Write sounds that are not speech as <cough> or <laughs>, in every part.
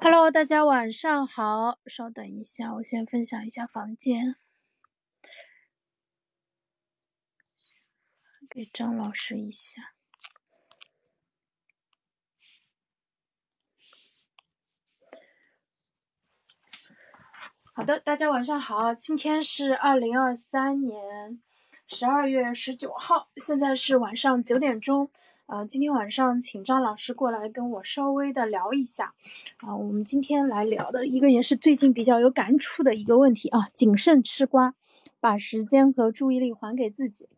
Hello，大家晚上好。稍等一下，我先分享一下房间，给张老师一下。好的，大家晚上好。今天是二零二三年十二月十九号，现在是晚上九点钟。呃，今天晚上请张老师过来跟我稍微的聊一下，啊，我们今天来聊的一个也是最近比较有感触的一个问题啊，谨慎吃瓜，把时间和注意力还给自己。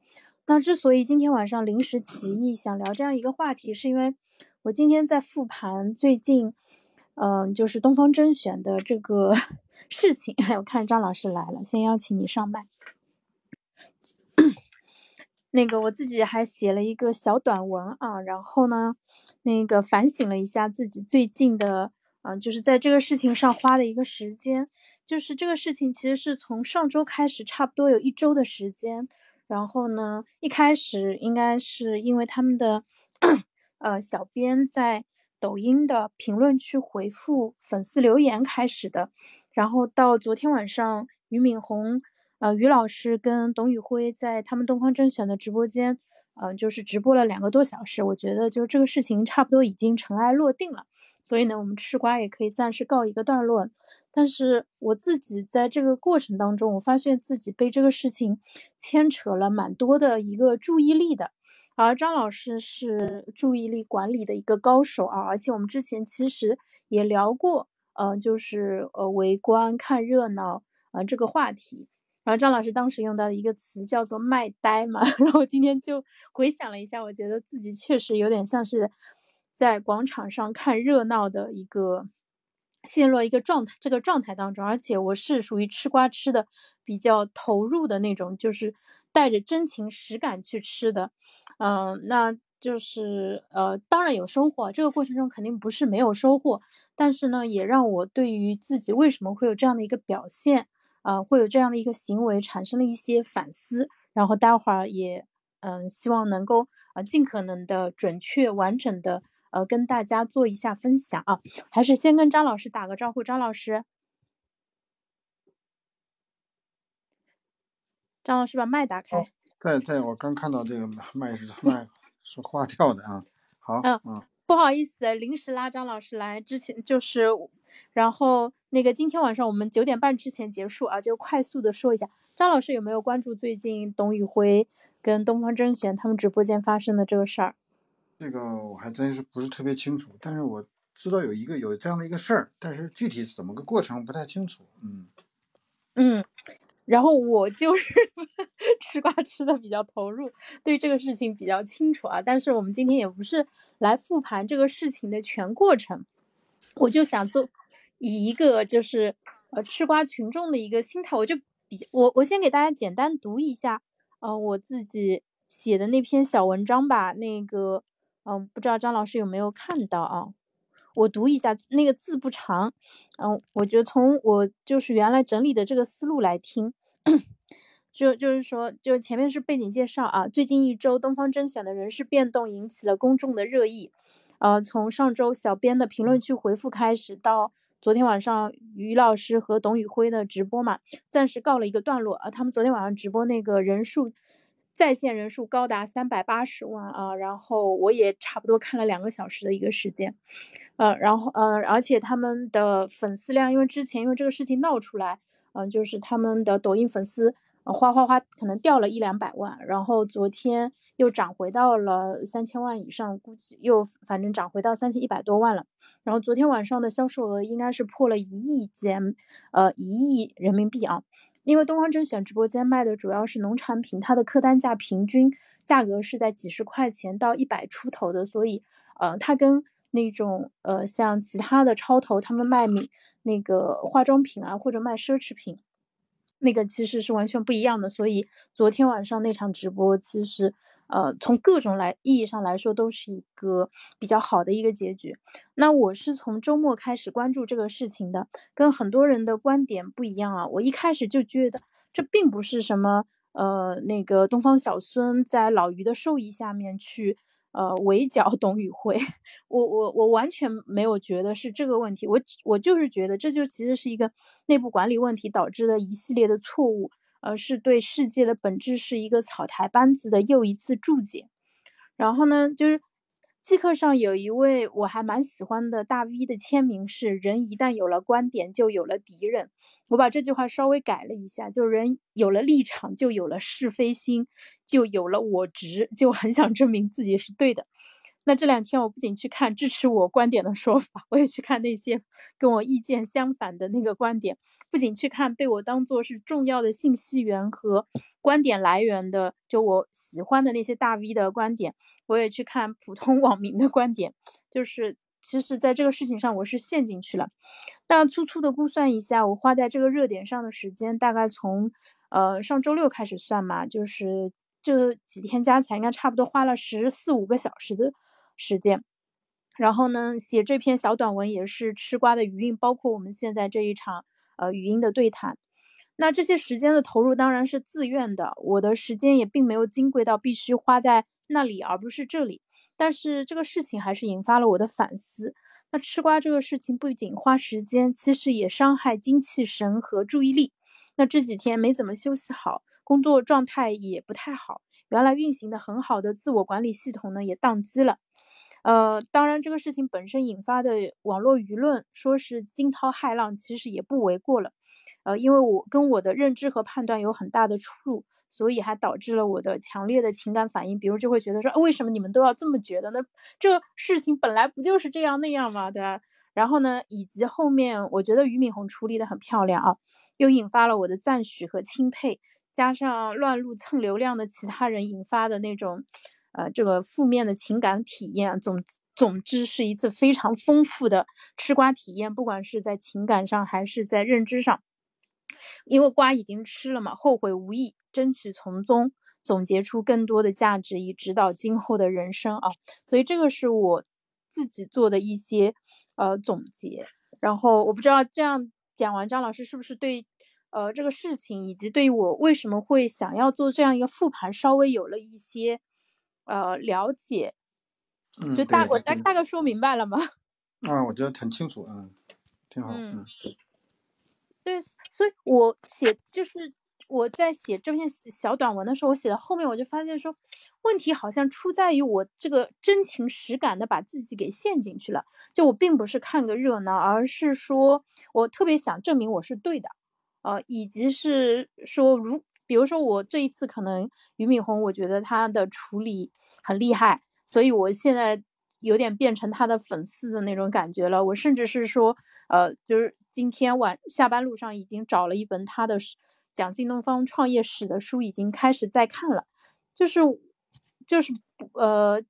那之所以今天晚上临时起意想聊这样一个话题，是因为我今天在复盘最近，嗯，就是东方甄选的这个 <laughs> 事情。我看张老师来了，先邀请你上麦。那个我自己还写了一个小短文啊，然后呢，那个反省了一下自己最近的，嗯，就是在这个事情上花的一个时间，就是这个事情其实是从上周开始，差不多有一周的时间，然后呢，一开始应该是因为他们的，呃，小编在抖音的评论区回复粉丝留言开始的，然后到昨天晚上，俞敏洪。呃，于老师跟董宇辉在他们东方甄选的直播间，嗯，就是直播了两个多小时。我觉得就这个事情差不多已经尘埃落定了，所以呢，我们吃瓜也可以暂时告一个段落。但是我自己在这个过程当中，我发现自己被这个事情牵扯了蛮多的一个注意力的。而张老师是注意力管理的一个高手啊，而且我们之前其实也聊过，呃，就是呃围观看热闹啊这个话题。然后张老师当时用到的一个词叫做“卖呆”嘛，<laughs> 然后今天就回想了一下，我觉得自己确实有点像是在广场上看热闹的一个陷入一个状态，这个状态当中，而且我是属于吃瓜吃的比较投入的那种，就是带着真情实感去吃的，嗯，那就是呃，当然有收获，这个过程中肯定不是没有收获，但是呢，也让我对于自己为什么会有这样的一个表现。呃，会有这样的一个行为，产生了一些反思，然后待会儿也，嗯，希望能够呃尽可能的准确完整的呃跟大家做一下分享啊，还是先跟张老师打个招呼，张老师，张老师把麦打开，在在我刚看到这个麦是麦 <laughs> 是花掉的啊，好，嗯嗯。不好意思，临时拉张老师来，之前就是，然后那个今天晚上我们九点半之前结束啊，就快速的说一下，张老师有没有关注最近董宇辉跟东方甄选他们直播间发生的这个事儿？这个我还真是不是特别清楚，但是我知道有一个有这样的一个事儿，但是具体是怎么个过程不太清楚。嗯嗯。然后我就是 <laughs> <laughs> 吃瓜吃的比较投入，对这个事情比较清楚啊。但是我们今天也不是来复盘这个事情的全过程，我就想做以一个就是呃吃瓜群众的一个心态，我就比我我先给大家简单读一下呃我自己写的那篇小文章吧。那个嗯，不知道张老师有没有看到啊？我读一下，那个字不长，嗯，我觉得从我就是原来整理的这个思路来听。就就是说，就前面是背景介绍啊。最近一周，东方甄选的人事变动引起了公众的热议。呃，从上周小编的评论区回复开始，到昨天晚上于老师和董宇辉的直播嘛，暂时告了一个段落啊。他们昨天晚上直播那个人数，在线人数高达三百八十万啊。然后我也差不多看了两个小时的一个时间，呃，然后呃，而且他们的粉丝量，因为之前因为这个事情闹出来。嗯，就是他们的抖音粉丝，哗哗哗，可能掉了一两百万，然后昨天又涨回到了三千万以上，估计又反正涨回到三千一百多万了。然后昨天晚上的销售额应该是破了一亿减，呃，一亿人民币啊。因为东方甄选直播间卖的主要是农产品，它的客单价平均价格是在几十块钱到一百出头的，所以，呃，它跟。那种呃，像其他的超头，他们卖米那个化妆品啊，或者卖奢侈品，那个其实是完全不一样的。所以昨天晚上那场直播，其实呃，从各种来意义上来说，都是一个比较好的一个结局。那我是从周末开始关注这个事情的，跟很多人的观点不一样啊。我一开始就觉得这并不是什么呃，那个东方小孙在老于的授意下面去。呃，围剿董宇辉，<laughs> 我我我完全没有觉得是这个问题，我我就是觉得这就其实是一个内部管理问题导致的一系列的错误，而，是对世界的本质是一个草台班子的又一次注解。然后呢，就是即刻上有一位我还蛮喜欢的大 V 的签名是“人一旦有了观点，就有了敌人”，我把这句话稍微改了一下，就人有了立场，就有了是非心，就有了我执，就很想证明自己是对的。那这两天我不仅去看支持我观点的说法，我也去看那些跟我意见相反的那个观点。不仅去看被我当做是重要的信息源和观点来源的，就我喜欢的那些大 V 的观点，我也去看普通 <laughs> 网民的观点。就是其实，在这个事情上，我是陷进去了。大粗粗的估算一下，我花在这个热点上的时间，大概从呃上周六开始算嘛，就是这几天加起来，应该差不多花了十四五个小时的。时间，然后呢，写这篇小短文也是吃瓜的余韵，包括我们现在这一场呃语音的对谈。那这些时间的投入当然是自愿的，我的时间也并没有金贵到必须花在那里而不是这里。但是这个事情还是引发了我的反思。那吃瓜这个事情不仅花时间，其实也伤害精气神和注意力。那这几天没怎么休息好，工作状态也不太好，原来运行的很好的自我管理系统呢也宕机了。呃，当然，这个事情本身引发的网络舆论说是惊涛骇浪，其实也不为过了。呃，因为我跟我的认知和判断有很大的出入，所以还导致了我的强烈的情感反应。比如就会觉得说，为什么你们都要这么觉得呢？这事情本来不就是这样那样吗？对吧？然后呢，以及后面我觉得俞敏洪处理的很漂亮啊，又引发了我的赞许和钦佩，加上乱入蹭流量的其他人引发的那种。呃，这个负面的情感体验，总总之是一次非常丰富的吃瓜体验，不管是在情感上还是在认知上，因为瓜已经吃了嘛，后悔无益，争取从中总结出更多的价值，以指导今后的人生啊。所以这个是我自己做的一些呃总结。然后我不知道这样讲完，张老师是不是对呃这个事情以及对我为什么会想要做这样一个复盘，稍微有了一些。呃，了解，就大我大大概说明白了吗？<laughs> 啊，我觉得很清楚，嗯，挺好，嗯，对，所以我写就是我在写这篇小短文的时候，我写到后面我就发现说，问题好像出在于我这个真情实感的把自己给陷进去了，就我并不是看个热闹，而是说我特别想证明我是对的，呃，以及是说如。比如说我这一次可能俞敏洪，我觉得他的处理很厉害，所以我现在有点变成他的粉丝的那种感觉了。我甚至是说，呃，就是今天晚下班路上已经找了一本他的讲新东方创业史的书，已经开始在看了。就是就是呃，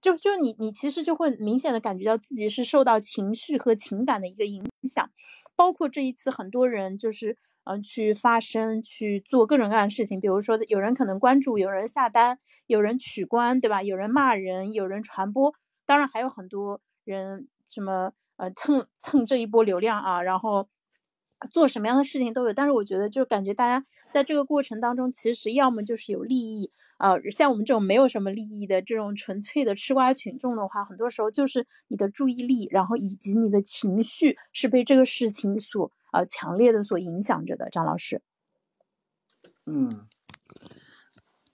就就你你其实就会明显的感觉到自己是受到情绪和情感的一个影响，包括这一次很多人就是。嗯，去发声，去做各种各样的事情，比如说有人可能关注，有人下单，有人取关，对吧？有人骂人，有人传播，当然还有很多人什么呃蹭蹭这一波流量啊，然后做什么样的事情都有。但是我觉得，就感觉大家在这个过程当中，其实要么就是有利益啊，像我们这种没有什么利益的这种纯粹的吃瓜群众的话，很多时候就是你的注意力，然后以及你的情绪是被这个事情所。呃，强烈的所影响着的，张老师。嗯，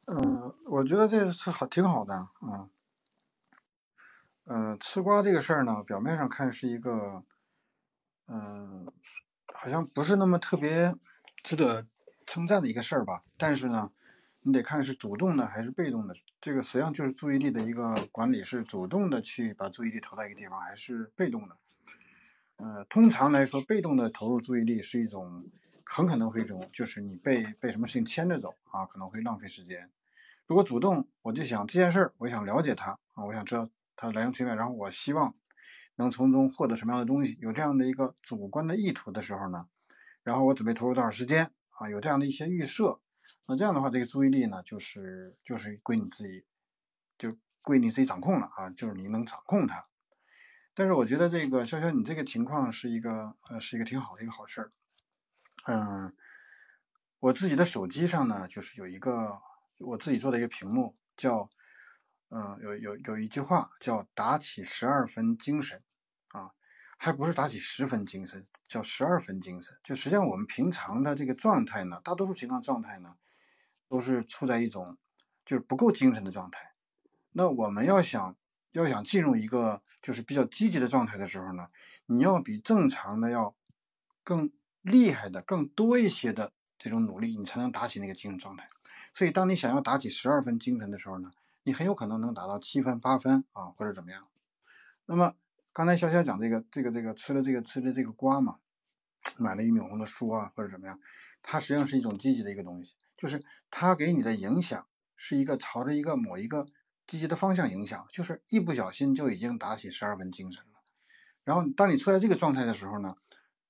嗯，我觉得这是好，挺好的啊。嗯，吃瓜这个事儿呢，表面上看是一个，嗯，好像不是那么特别值得称赞的一个事儿吧。但是呢，你得看是主动的还是被动的。这个实际上就是注意力的一个管理，是主动的去把注意力投到一个地方，还是被动的。呃，通常来说，被动的投入注意力是一种，很可能会一种，就是你被被什么事情牵着走啊，可能会浪费时间。如果主动，我就想这件事儿，我想了解它啊，我想知道它的来龙去脉，然后我希望能从中获得什么样的东西，有这样的一个主观的意图的时候呢，然后我准备投入多少时间啊，有这样的一些预设，那这样的话，这个注意力呢，就是就是归你自己，就归你自己掌控了啊，就是你能掌控它。但是我觉得这个潇潇，你这个情况是一个呃，是一个挺好的一个好事儿。嗯，我自己的手机上呢，就是有一个我自己做的一个屏幕，叫嗯，有有有一句话叫“打起十二分精神”，啊，还不是打起十分精神，叫十二分精神。就实际上我们平常的这个状态呢，大多数情况状态呢，都是处在一种就是不够精神的状态。那我们要想要想进入一个就是比较积极的状态的时候呢，你要比正常的要更厉害的、更多一些的这种努力，你才能打起那个精神状态。所以，当你想要打起十二分精神的时候呢，你很有可能能达到七分、八分啊，或者怎么样。那么刚才潇潇讲这个、这个、这个吃了这个吃的这个瓜嘛，买了俞敏洪的书啊，或者怎么样，它实际上是一种积极的一个东西，就是它给你的影响是一个朝着一个某一个积极的方向影响，就是一不小心就已经打起十二分精神了。然后当你处在这个状态的时候呢，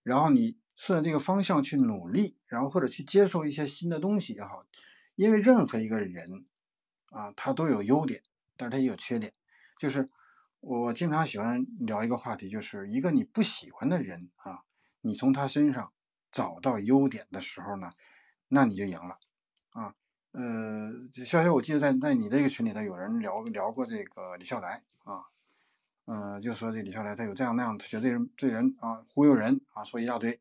然后你顺着这个方向去努力，然后或者去接受一些新的东西也好，因为任何一个人。啊，他都有优点，但是他也有缺点。就是我经常喜欢聊一个话题，就是一个你不喜欢的人啊，你从他身上找到优点的时候呢，那你就赢了啊。呃，潇潇，我记得在在你这个群里头有人聊聊过这个李笑来啊，嗯，就说这李笑来他有这样那样，他觉得这人这人啊忽悠人啊，说一大堆。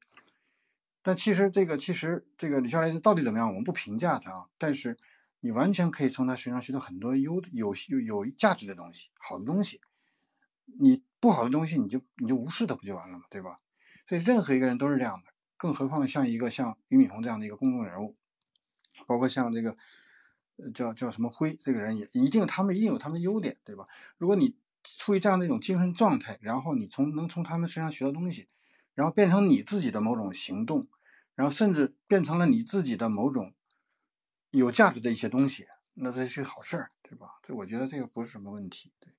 但其实这个其实这个李笑来到底怎么样，我们不评价他啊，但是。你完全可以从他身上学到很多优有有有价值的东西，好的东西。你不好的东西，你就你就无视它不就完了吗？对吧？所以任何一个人都是这样的，更何况像一个像俞敏洪这样的一个公众人物，包括像这个叫叫什么辉这个人，也一定他们一定有他们的优点，对吧？如果你处于这样的一种精神状态，然后你从能从他们身上学到东西，然后变成你自己的某种行动，然后甚至变成了你自己的某种。有价值的一些东西，那这是好事儿，对吧？这我觉得这个不是什么问题。对，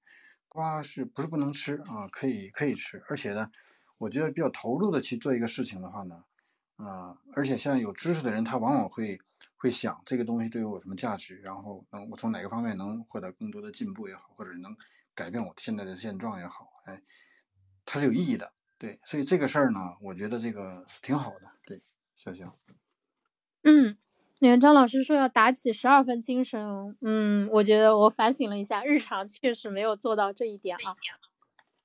瓜是不是不能吃啊？可以可以吃，而且呢，我觉得比较投入的去做一个事情的话呢，啊，而且像有知识的人，他往往会会想这个东西对我有什么价值，然后嗯，我从哪个方面能获得更多的进步也好，或者能改变我现在的现状也好，哎，它是有意义的。对，所以这个事儿呢，我觉得这个是挺好的。对，笑笑，嗯。那个张老师说要打起十二分精神，嗯，我觉得我反省了一下，日常确实没有做到这一点啊。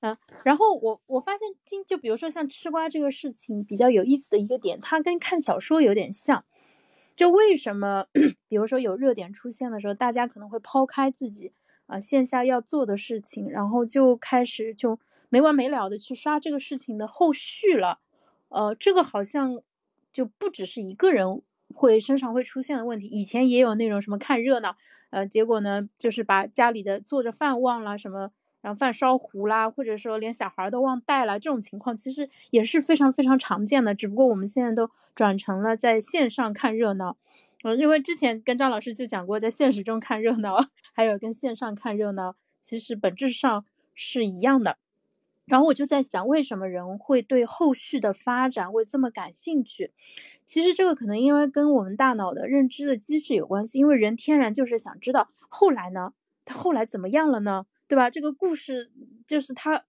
嗯，然后我我发现今就比如说像吃瓜这个事情比较有意思的一个点，它跟看小说有点像。就为什么，<coughs> 比如说有热点出现的时候，大家可能会抛开自己啊线下要做的事情，然后就开始就没完没了的去刷这个事情的后续了。呃，这个好像就不只是一个人。会身上会出现的问题，以前也有那种什么看热闹，呃，结果呢，就是把家里的做着饭忘了什么，然后饭烧糊啦，或者说连小孩都忘带了，这种情况其实也是非常非常常见的。只不过我们现在都转成了在线上看热闹，呃，因为之前跟张老师就讲过，在现实中看热闹，<laughs> 还有跟线上看热闹，其实本质上是一样的。然后我就在想，为什么人会对后续的发展会这么感兴趣？其实这个可能因为跟我们大脑的认知的机制有关系，因为人天然就是想知道后来呢，他后来怎么样了呢？对吧？这个故事就是他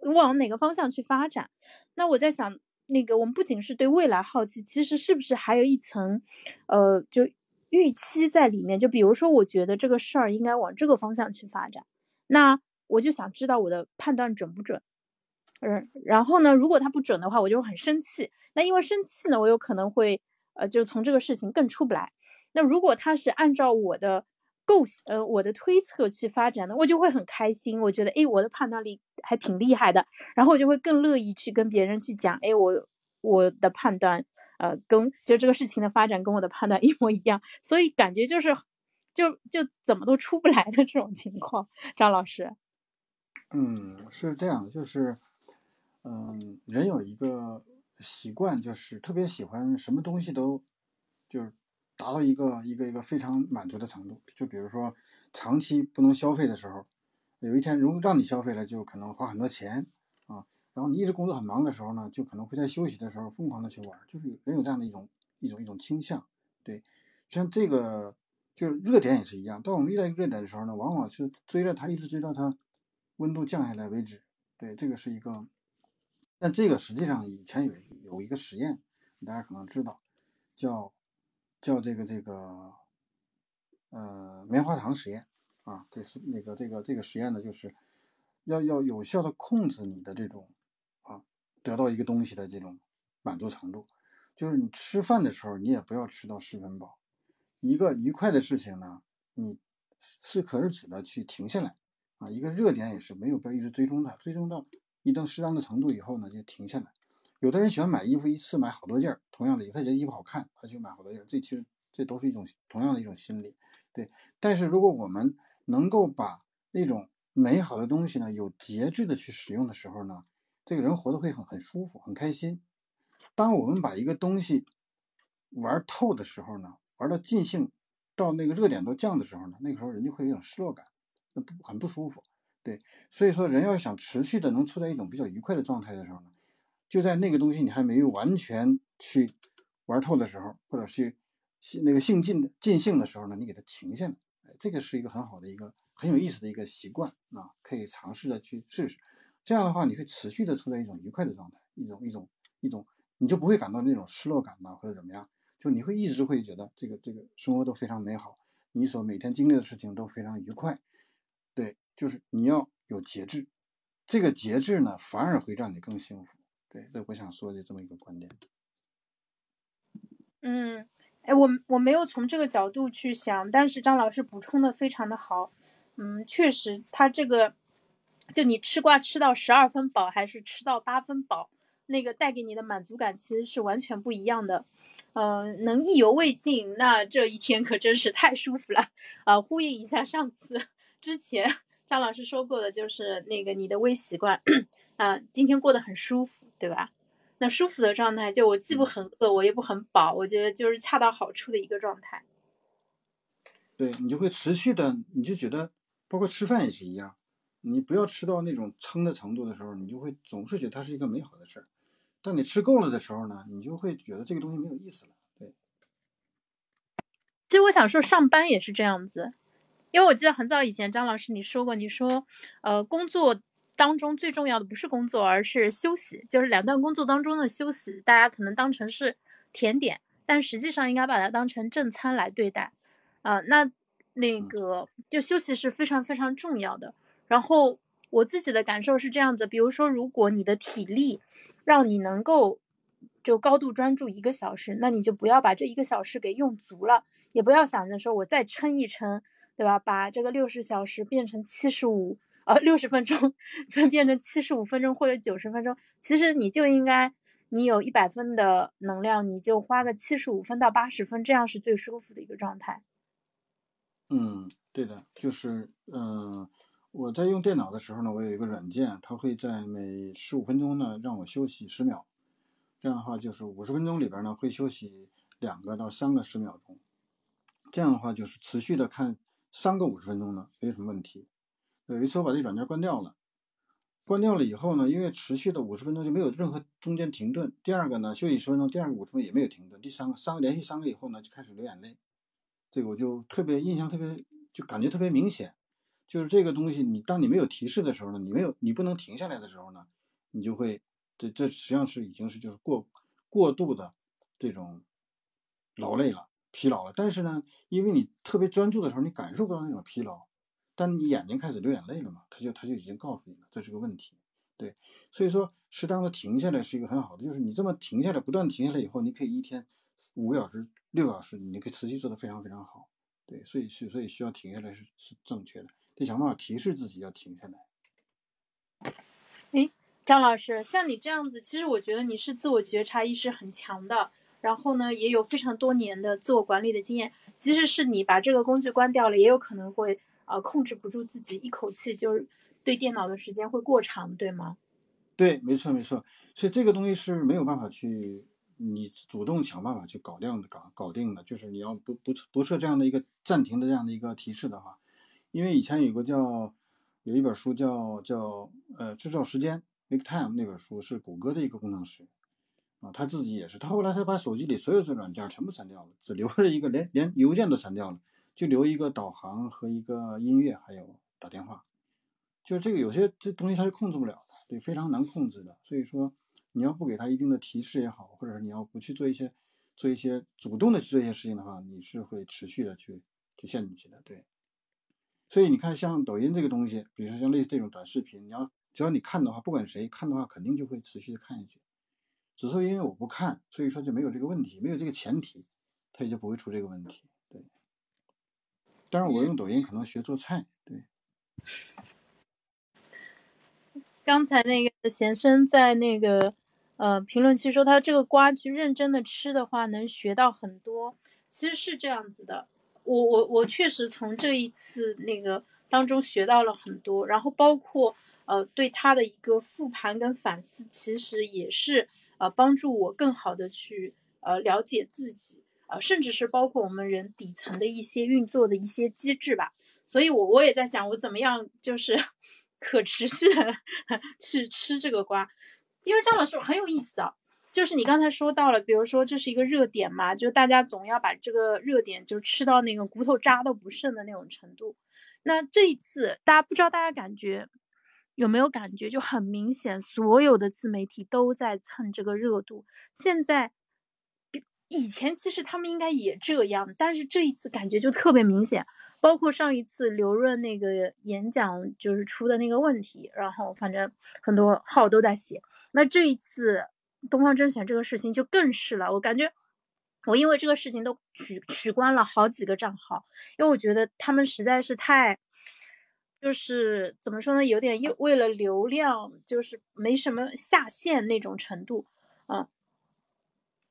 往哪个方向去发展。那我在想，那个我们不仅是对未来好奇，其实是不是还有一层，呃，就预期在里面？就比如说，我觉得这个事儿应该往这个方向去发展，那我就想知道我的判断准不准。嗯，然后呢，如果他不准的话，我就很生气。那因为生气呢，我有可能会，呃，就从这个事情更出不来。那如果他是按照我的构，呃，我的推测去发展的，我就会很开心。我觉得，哎，我的判断力还挺厉害的。然后我就会更乐意去跟别人去讲，哎，我我的判断，呃，跟就这个事情的发展跟我的判断一模一样。所以感觉就是，就就怎么都出不来的这种情况。张老师，嗯，是这样，就是。嗯，人有一个习惯，就是特别喜欢什么东西都，就是达到一个一个一个非常满足的程度。就比如说，长期不能消费的时候，有一天如果让你消费了，就可能花很多钱啊。然后你一直工作很忙的时候呢，就可能会在休息的时候疯狂的去玩。就是人有这样的一种一种一种倾向。对，像这个就是热点也是一样。当我们遇到一个热点的时候呢，往往是追着它，一直追到它温度降下来为止。对，这个是一个。但这个实际上以前有有一个实验，大家可能知道，叫叫这个这个呃棉花糖实验。啊，这是那个这个这个实验呢，就是要要有效的控制你的这种啊得到一个东西的这种满足程度，就是你吃饭的时候，你也不要吃到十分饱。一个愉快的事情呢，你适可而止的去停下来。啊，一个热点也是没有必要一直追踪它，追踪到一定适当的程度以后呢，就停下来。有的人喜欢买衣服，一次买好多件，同样的，他觉得衣服好看，他就买好多件，这其实这都是一种同样的一种心理，对。但是如果我们能够把那种美好的东西呢，有节制的去使用的时候呢，这个人活得会很很舒服，很开心。当我们把一个东西玩透的时候呢？玩到尽兴，到那个热点都降的时候呢，那个时候人就会有一种失落感，那不很不舒服。对，所以说人要想持续的能处在一种比较愉快的状态的时候呢，就在那个东西你还没有完全去玩透的时候，或者是那个兴尽尽兴的时候呢，你给它停下来，这个是一个很好的一个很有意思的一个习惯啊，可以尝试着去试试。这样的话，你会持续的处在一种愉快的状态，一种一种一种，你就不会感到那种失落感呐，或者怎么样。就你会一直会觉得这个这个生活都非常美好，你所每天经历的事情都非常愉快，对，就是你要有节制，这个节制呢反而会让你更幸福，对，这我想说的这么一个观点。嗯，哎，我我没有从这个角度去想，但是张老师补充的非常的好，嗯，确实，他这个就你吃瓜吃到十二分饱还是吃到八分饱。那个带给你的满足感其实是完全不一样的，呃，能意犹未尽，那这一天可真是太舒服了。啊，呼应一下上次之前张老师说过的，就是那个你的微习惯，啊，今天过得很舒服，对吧？那舒服的状态，就我既不很饿，我也不很饱，我觉得就是恰到好处的一个状态。对你就会持续的，你就觉得，包括吃饭也是一样。你不要吃到那种撑的程度的时候，你就会总是觉得它是一个美好的事儿。当你吃够了的时候呢，你就会觉得这个东西没有意思了。对。其实我想说，上班也是这样子，因为我记得很早以前张老师你说过，你说，呃，工作当中最重要的不是工作，而是休息，就是两段工作当中的休息，大家可能当成是甜点，但实际上应该把它当成正餐来对待。啊，那那个就休息是非常非常重要的。然后我自己的感受是这样子，比如说，如果你的体力让你能够就高度专注一个小时，那你就不要把这一个小时给用足了，也不要想着说我再撑一撑，对吧？把这个六十小时变成七十五，呃，六十分钟 <laughs> 变成七十五分钟或者九十分钟，其实你就应该，你有一百分的能量，你就花个七十五分到八十分，这样是最舒服的一个状态。嗯，对的，就是嗯。我在用电脑的时候呢，我有一个软件，它会在每十五分钟呢让我休息十秒，这样的话就是五十分钟里边呢会休息两个到三个十秒钟，这样的话就是持续的看三个五十分钟呢没有什么问题。有一次我把这软件关掉了，关掉了以后呢，因为持续的五十分钟就没有任何中间停顿。第二个呢休息十分钟，第二个五十分钟也没有停顿。第三个三个连续三个以后呢就开始流眼泪，这个我就特别印象特别就感觉特别明显。就是这个东西，你当你没有提示的时候呢，你没有你不能停下来的时候呢，你就会这这实际上是已经是就是过过度的这种劳累了、疲劳了。但是呢，因为你特别专注的时候，你感受不到那种疲劳，但你眼睛开始流眼泪了嘛，他就他就已经告诉你了，这是个问题。对，所以说适当的停下来是一个很好的，就是你这么停下来，不断停下来以后，你可以一天五个小时、六个小时，你可以持续做的非常非常好。对，所以是所以需要停下来是是正确的。得想办法提示自己要停下来。哎，张老师，像你这样子，其实我觉得你是自我觉察意识很强的，然后呢，也有非常多年的自我管理的经验。即使是你把这个工具关掉了，也有可能会呃控制不住自己，一口气就是对电脑的时间会过长，对吗？对，没错没错。所以这个东西是没有办法去你主动想办法去搞掉的，搞搞定的，就是你要不不不设这样的一个暂停的这样的一个提示的话。因为以前有个叫有一本书叫叫呃制造时间 make time 那本书是谷歌的一个工程师啊，他自己也是，他后来他把手机里所有的软件全部删掉了，只留了一个连连邮件都删掉了，就留一个导航和一个音乐还有打电话，就是这个有些这东西他是控制不了的，对，非常难控制的。所以说你要不给他一定的提示也好，或者是你要不去做一些做一些主动的去做一些事情的话，你是会持续的去去陷进去的，对。所以你看，像抖音这个东西，比如说像类似这种短视频，你要只要你看的话，不管谁看的话，肯定就会持续的看下去。只是因为我不看，所以说就没有这个问题，没有这个前提，它也就不会出这个问题。对。当然，我用抖音可能学做菜。对。刚才那个贤生在那个呃评论区说，他这个瓜去认真的吃的话，能学到很多。其实是这样子的，我我我确实从这一次那个当中学到了很多，然后包括呃对他的一个复盘跟反思，其实也是。呃，帮助我更好的去呃了解自己，呃，甚至是包括我们人底层的一些运作的一些机制吧。所以，我我也在想，我怎么样就是 <laughs> 可持续的 <laughs> 去吃这个瓜，因为张老师很有意思啊。就是你刚才说到了，比如说这是一个热点嘛，就大家总要把这个热点就吃到那个骨头渣都不剩的那种程度。那这一次，大家不知道大家感觉。有没有感觉就很明显，所有的自媒体都在蹭这个热度。现在，以前其实他们应该也这样，但是这一次感觉就特别明显。包括上一次刘润那个演讲就是出的那个问题，然后反正很多号都在写。那这一次东方甄选这个事情就更是了，我感觉我因为这个事情都取取关了好几个账号，因为我觉得他们实在是太。就是怎么说呢，有点又为了流量，就是没什么下限那种程度，嗯，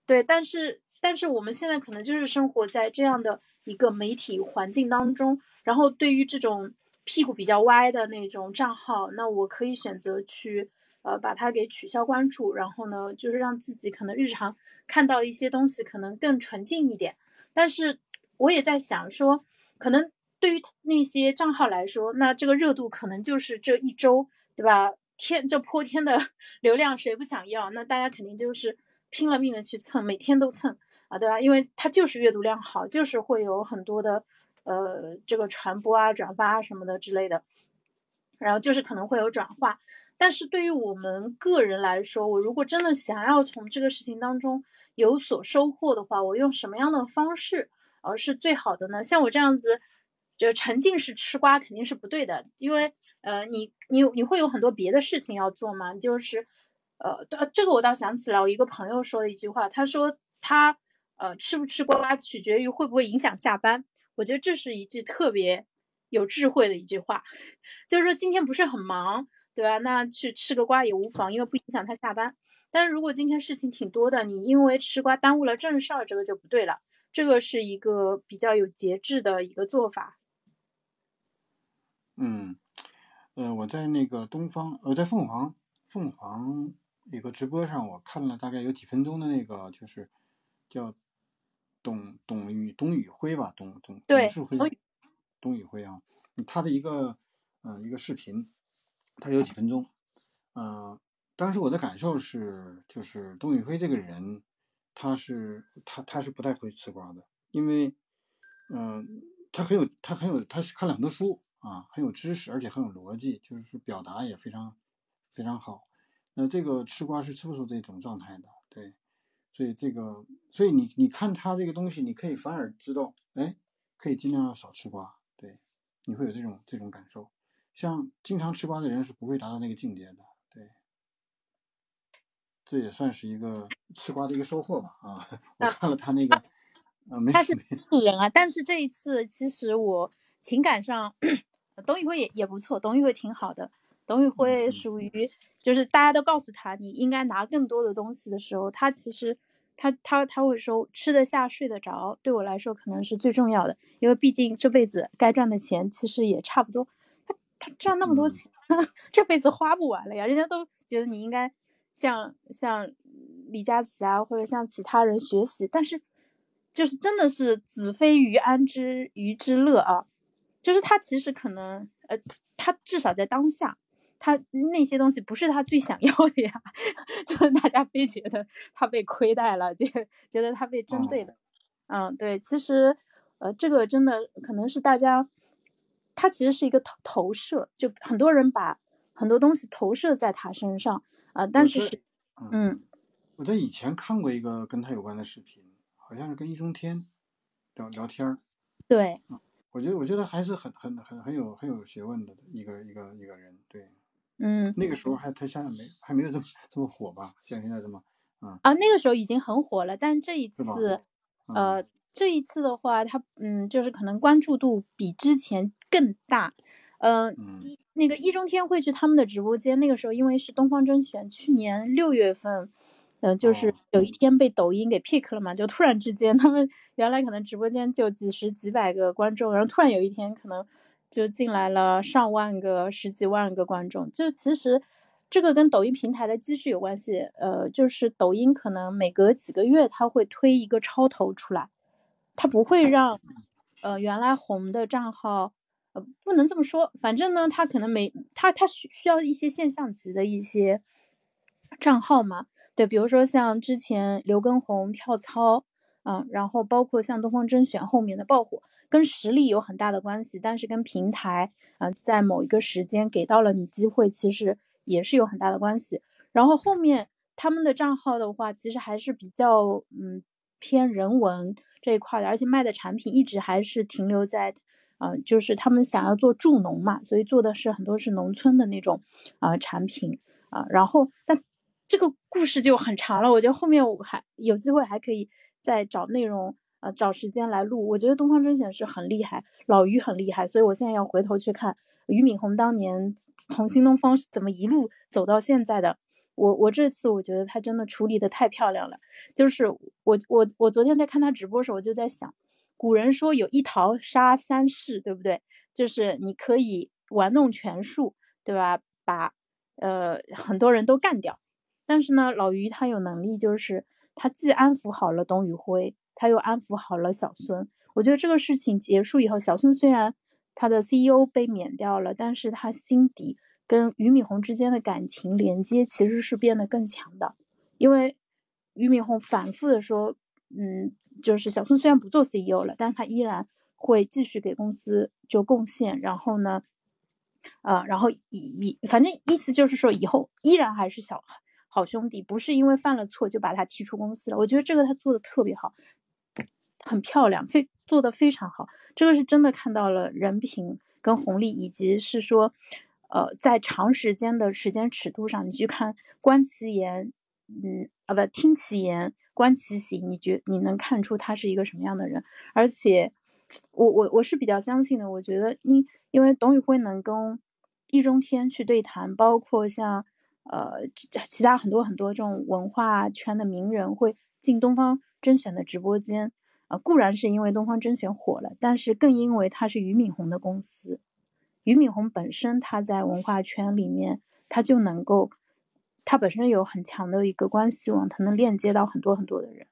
对，但是但是我们现在可能就是生活在这样的一个媒体环境当中，然后对于这种屁股比较歪的那种账号，那我可以选择去呃把它给取消关注，然后呢，就是让自己可能日常看到一些东西可能更纯净一点，但是我也在想说，可能。对于那些账号来说，那这个热度可能就是这一周，对吧？天，这泼天的 <laughs> 流量谁不想要？那大家肯定就是拼了命的去蹭，每天都蹭啊，对吧？因为它就是阅读量好，就是会有很多的呃这个传播啊、转发啊什么的之类的，然后就是可能会有转化。但是对于我们个人来说，我如果真的想要从这个事情当中有所收获的话，我用什么样的方式呃是最好的呢？像我这样子。就沉浸式吃瓜肯定是不对的，因为呃，你你你会有很多别的事情要做嘛。就是，呃，对，这个我倒想起来，我一个朋友说的一句话，他说他呃吃不吃瓜取决于会不会影响下班。我觉得这是一句特别有智慧的一句话，就是说今天不是很忙，对吧？那去吃个瓜也无妨，因为不影响他下班。但是如果今天事情挺多的，你因为吃瓜耽误了正事儿，这个就不对了。这个是一个比较有节制的一个做法。嗯，呃，我在那个东方，呃，在凤凰，凤凰一个直播上，我看了大概有几分钟的那个，就是叫董董宇董宇辉吧，董董董世辉，董宇辉啊，他的一个呃一个视频，他有几分钟，嗯，当时我的感受是，就是董宇辉这个人，他是他他是不太会吃瓜的，因为嗯，他很有他很有他是看了很多书。啊，很有知识，而且很有逻辑，就是表达也非常非常好。那这个吃瓜是吃不出这种状态的，对。所以这个，所以你你看他这个东西，你可以反而知道，哎，可以尽量要少吃瓜，对，你会有这种这种感受。像经常吃瓜的人是不会达到那个境界的，对。这也算是一个吃瓜的一个收获吧，啊，我看了他那个，啊，没他是素人啊，但是这一次其实我情感上。董宇辉也也不错，董宇辉挺好的。董宇辉属于就是大家都告诉他你应该拿更多的东西的时候，他其实他他他会说吃得下睡得着，对我来说可能是最重要的，因为毕竟这辈子该赚的钱其实也差不多。他他赚那么多钱，<laughs> 这辈子花不完了呀。人家都觉得你应该像像李佳琦啊，或者像其他人学习，但是就是真的是子非鱼安知鱼之乐啊。就是他其实可能，呃，他至少在当下，他那些东西不是他最想 <laughs> 要的呀。就是大家非觉得他被亏待了，就觉得他被针对了。嗯，对，其实，呃，这个真的可能是大家，他其实是一个投投射，就很多人把很多东西投射在他身上啊。但是是，嗯，我在以前看过一个跟他有关的视频，好像是跟易中天聊聊天儿。对。我觉得我觉得还是很很很很有很有学问的一个一个一个人，对，嗯。那个时候还他现在没还没有这么这么火吧，像现在这么，啊啊，那个时候已经很火了，但这一次，嗯。呃，这一次的话，他嗯，就是可能关注度比之前更大。呃，嗯。一那个易中天会去他们的直播间，那个时候因为是东方甄选，去年六月份，呃，就是哦有一天被抖音给 pick 了嘛，就突然之间，他们原来可能直播间就几十几百个观众，然后突然有一天可能就进来了上万个、十几万个观众，就其实。这个跟抖音平台的机制有关系，呃，就是抖音可能每隔几个月它会推一个超头出来，它不会让，呃，原来红的账号，呃，不能这么说，反正呢，它可能没，它它需需要一些现象级的一些账号嘛，对，比如说像之前刘畊宏跳操，嗯，然后包括像东方甄选后面的爆火，跟实力有很大的关系，但是跟平台啊、在某一个时间给到了你机会，其实也是有很大的关系。然后后面他们的账号的话，其实还是比较嗯偏人文这一块的，而且卖的产品一直还是停留在。呃，就是他们想要做助农嘛，所以做的是很多是农村的那种啊、产品啊、然后但这个故事就很长了，我觉得后面我还有机会还可以再找内容呃找时间来录。我觉得东方甄选是很厉害，老于很厉害，所以我现在要回头去看俞敏洪当年从新东方是怎么一路走到现在的。我我这次我觉得他真的处理的太漂亮了，就是我我我昨天在看他直播的时候，我就在想，古人说有一桃杀三士，对不对？就是你可以玩弄权术，对吧？把呃很多人都干掉。但是呢，老于他有能力，就是他既安抚好了董宇辉，他又安抚好了小孙。我觉得这个事情结束以后，小孙虽然他的 CEO 被免掉了，但是他心底跟俞敏洪之间的感情连接其实是变得更强的，因为俞敏洪反复的说，嗯，就是小孙虽然不做 CEO 了，但他依然会继续给公司就贡献，然后呢，呃，然后以以反正意思就是说以后依然还是小好兄弟，不是因为犯了错就把他踢出公司了。我觉得这个他做的特别好，很漂亮，非做的非常好。这个是真的看到了人品跟红利，以及是说，呃，在长时间的时间尺度上，你去看观其言，嗯啊不听其言，观其行，你觉你能看出他是一个什么样的人。而且，我我我是比较相信的，我觉得因因为董宇辉能跟易中天去对谈，包括像呃其其他很多很多这种文化圈的名人会进东方甄选的直播间。啊，固然是因为东方甄选火了，但是更因为它是俞敏洪的公司。俞敏洪本身他在文化圈里面，他就能够，他本身有很强的一个关系网，他能链接到很多很多的人。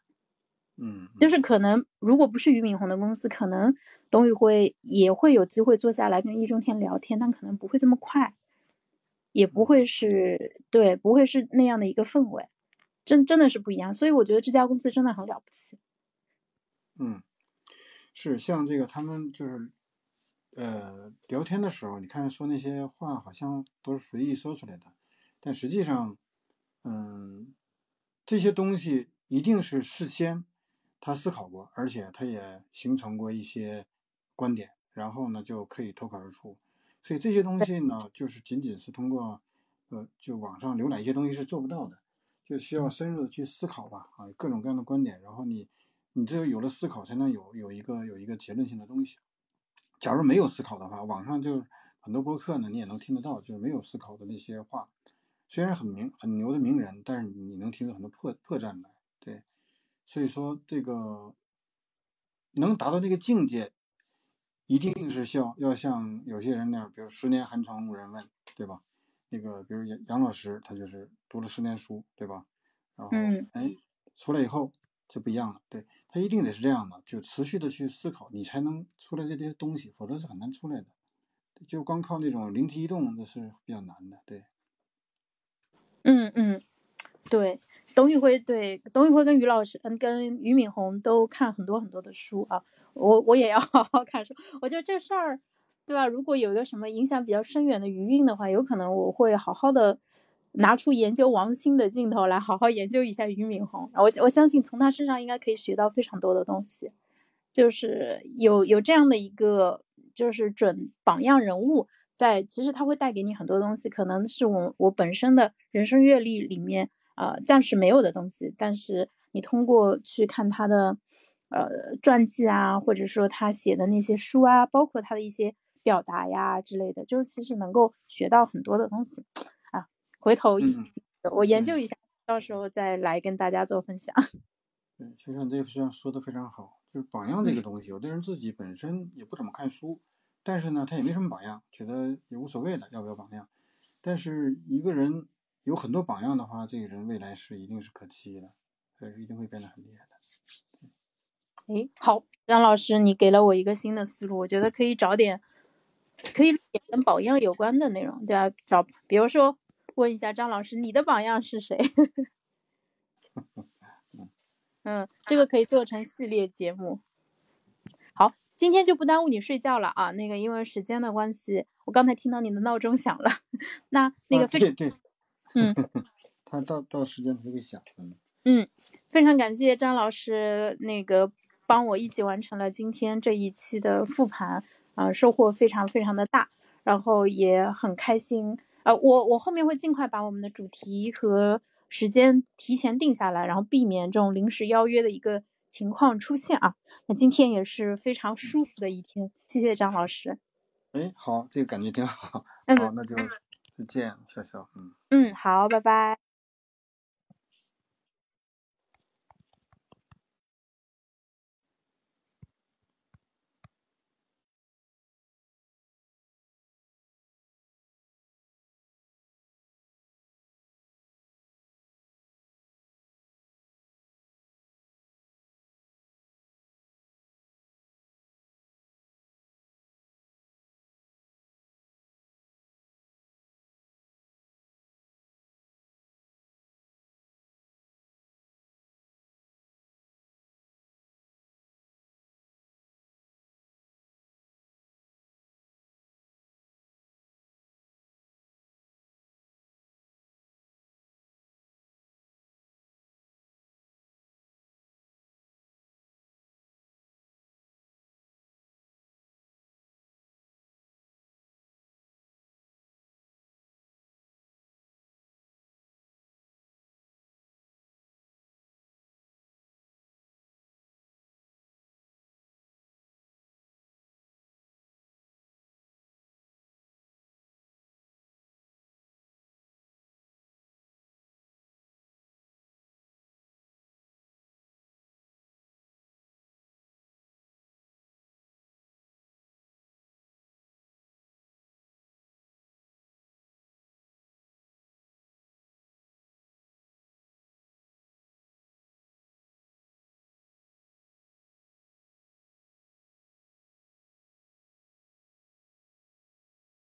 嗯，就是可能如果不是俞敏洪的公司，可能董宇辉也会有机会坐下来跟易中天聊天，但可能不会这么快，也不会是对，不会是那样的一个氛围，真真的是不一样。所以我觉得这家公司真的很了不起。嗯，是像这个他们就是，呃，聊天的时候，你看说那些话好像都是随意说出来的，但实际上，嗯，这些东西一定是事先他思考过，而且他也形成过一些观点，然后呢就可以脱口而出。所以这些东西呢，就是仅仅是通过，呃，就网上浏览一些东西是做不到的，就需要深入的去思考吧，啊，各种各样的观点，然后你。你只有有了思考，才能有有一个有一个结论性的东西。假如没有思考的话，网上就很多播客呢，你也能听得到，就是没有思考的那些话，虽然很名很牛的名人，但是你能听出很多破破绽来。对，所以说这个能达到那个境界，一定是像要像有些人那样，比如十年寒窗无人问，对吧？那个比如杨杨老师，他就是读了十年书，对吧？然后嗯哎出来以后。就不一样了，对他一定得是这样的，就持续的去思考，你才能出来这些东西，否则是很难出来的。就光靠那种灵机一动，那是比较难的。对，嗯嗯，对，董宇辉对董宇辉跟于老师，嗯，跟俞敏洪都看很多很多的书啊，我我也要 <laughs> 好好看书。我觉得这事儿，对吧？如果有一个什么影响比较深远的余韵的话，有可能我会好好的。拿出研究王兴的劲头来，好好研究一下俞敏洪。我我相信从他身上应该可以学到非常多的东西，就是有有这样的一个就是准榜样人物，在其实他会带给你很多东西，可能是我我本身的人生阅历里面呃暂时没有的东西，但是你通过去看他的呃传记啊，或者说他写的那些书啊，包括他的一些表达呀之类的，就其实能够学到很多的东西啊。回头我研究一下，到时候再来跟大家做分享。<laughs> 对，就像这样说的非常好。就是榜样这个东西，有的人自己本身也不怎么看书，但是呢，他也没什么榜样，觉得也无所谓的，要不要榜样？但是一个人有很多榜样的话，这个人未来是一定是可期的，呃，一定会变得很厉害的。哎，好，张老师，你给了我一个新的思路，我觉得可以找点，可以跟榜样有关的内容，对啊，找，比如说问一下张老师，你的榜样是谁？<laughs> 嗯，这个可以做成系列节目。好，今天就不耽误你睡觉了啊。那个，因为时间的关系，我刚才听到你的闹钟响了。<laughs> 那那个，对对，嗯，<laughs> 他到到时间他就会想。嗯嗯，非常感谢张老师，那个帮我一起完成了今天这一期的复盘，啊，收获非常非常的大，然后也很开心。呃，我我后面会尽快把我们的主题和。时间提前定下来，然后避免这种临时邀约的一个情况出现啊。那今天也是非常舒服的一天，谢谢张老师。哎，好，这个感觉挺好。好，那就再见，笑笑。嗯嗯，好，拜拜。